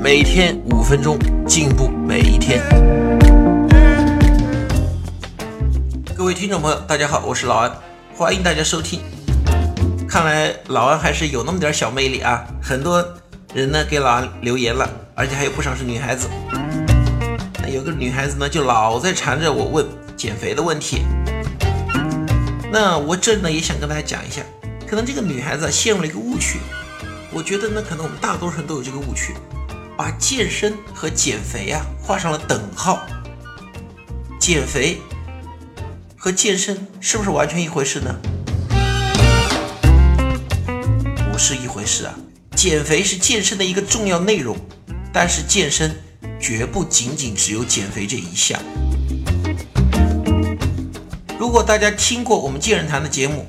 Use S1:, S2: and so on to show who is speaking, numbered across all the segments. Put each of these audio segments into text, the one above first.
S1: 每天五分钟，进步每一天。各位听众朋友，大家好，我是老安，欢迎大家收听。看来老安还是有那么点小魅力啊！很多人呢给老安留言了，而且还有不少是女孩子。有个女孩子呢就老在缠着我问减肥的问题。那我这呢也想跟大家讲一下，可能这个女孩子陷入了一个误区。我觉得呢，可能我们大多数人都有这个误区，把健身和减肥啊画上了等号。减肥和健身是不是完全一回事呢？不是一回事啊！减肥是健身的一个重要内容，但是健身绝不仅仅只有减肥这一项。如果大家听过我们健人谈的节目，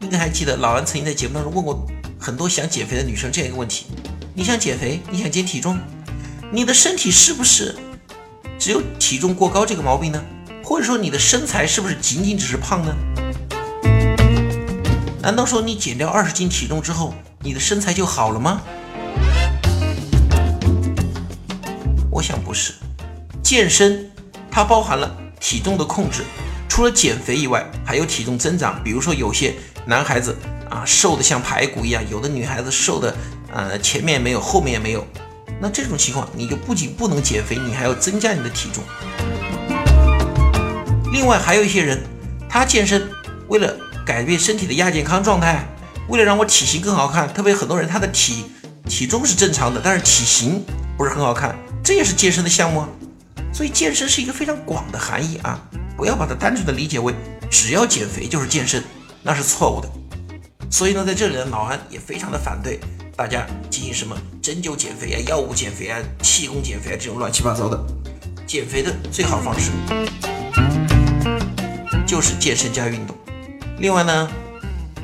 S1: 应该还记得老安曾经在节目当中问过。很多想减肥的女生这样一个问题：你想减肥，你想减体重，你的身体是不是只有体重过高这个毛病呢？或者说你的身材是不是仅仅只是胖呢？难道说你减掉二十斤体重之后，你的身材就好了吗？我想不是。健身它包含了体重的控制，除了减肥以外，还有体重增长。比如说有些男孩子。啊，瘦的像排骨一样，有的女孩子瘦的，呃，前面没有，后面也没有。那这种情况，你就不仅不能减肥，你还要增加你的体重。另外，还有一些人，他健身为了改变身体的亚健康状态，为了让我体型更好看。特别很多人，他的体体重是正常的，但是体型不是很好看，这也是健身的项目啊。所以，健身是一个非常广的含义啊，不要把它单纯的理解为只要减肥就是健身，那是错误的。所以呢，在这里呢，老安也非常的反对大家进行什么针灸减肥啊、药物减肥啊、气功减肥啊这种乱七八糟的。减肥的最好方式就是健身加运动。另外呢，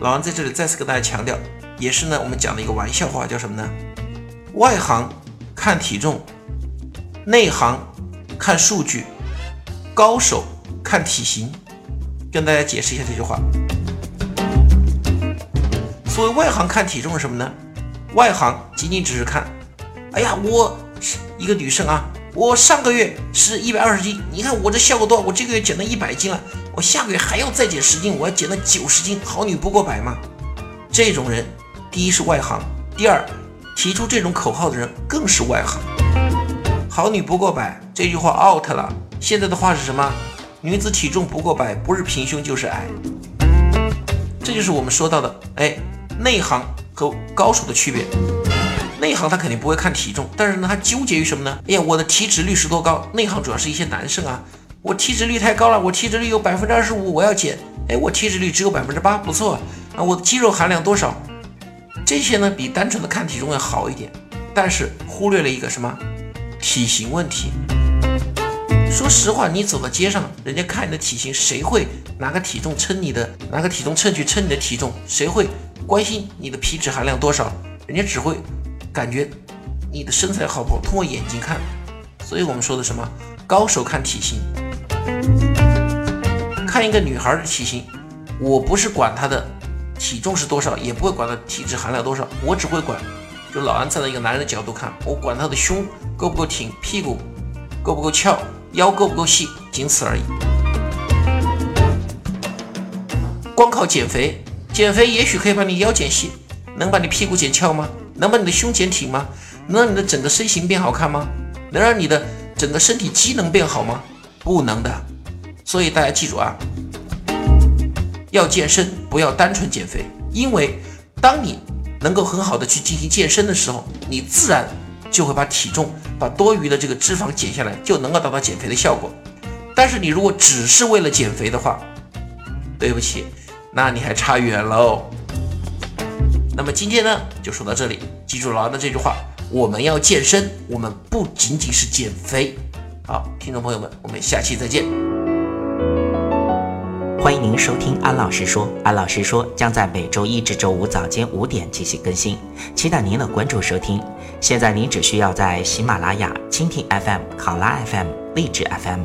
S1: 老王在这里再次跟大家强调，也是呢我们讲的一个玩笑话，叫什么呢？外行看体重，内行看数据，高手看体型。跟大家解释一下这句话。所谓外行看体重是什么呢？外行仅仅只是看，哎呀，我是一个女生啊，我上个月是一百二十斤，你看我这效果多好，我这个月减到一百斤了，我下个月还要再减十斤，我要减到九十斤，好女不过百嘛。这种人，第一是外行，第二提出这种口号的人更是外行。好女不过百这句话 out 了，现在的话是什么？女子体重不过百，不是平胸就是矮。这就是我们说到的，哎。内行和高手的区别，内行他肯定不会看体重，但是呢，他纠结于什么呢？哎呀，我的体脂率是多高？内行主要是一些男生啊，我体脂率太高了，我体脂率有百分之二十五，我要减。哎，我体脂率只有百分之八，不错啊。我的肌肉含量多少？这些呢，比单纯的看体重要好一点，但是忽略了一个什么？体型问题。说实话，你走到街上，人家看你的体型，谁会拿个体重称你的？拿个体重秤去称你的体重？谁会？关心你的皮脂含量多少，人家只会感觉你的身材好不好，通过眼睛看。所以我们说的什么高手看体型，看一个女孩的体型，我不是管她的体重是多少，也不会管她体脂含量多少，我只会管，就老安站在一个男人的角度看，我管她的胸够不够挺，屁股够不够翘，腰够不够细，仅此而已。光靠减肥。减肥也许可以把你腰减细，能把你屁股减翘吗？能把你的胸减挺吗？能让你的整个身形变好看吗？能让你的整个身体机能变好吗？不能的。所以大家记住啊，要健身不要单纯减肥，因为当你能够很好的去进行健身的时候，你自然就会把体重、把多余的这个脂肪减下来，就能够达到减肥的效果。但是你如果只是为了减肥的话，对不起。那你还差远喽。那么今天呢，就说到这里。记住老安的这句话：我们要健身，我们不仅仅是减肥。好，听众朋友们，我们下期再见。
S2: 欢迎您收听安老师说，安老师说将在每周一至周五早间五点进行更新，期待您的关注收听。现在您只需要在喜马拉雅、蜻蜓 FM、考拉 FM、荔枝 FM、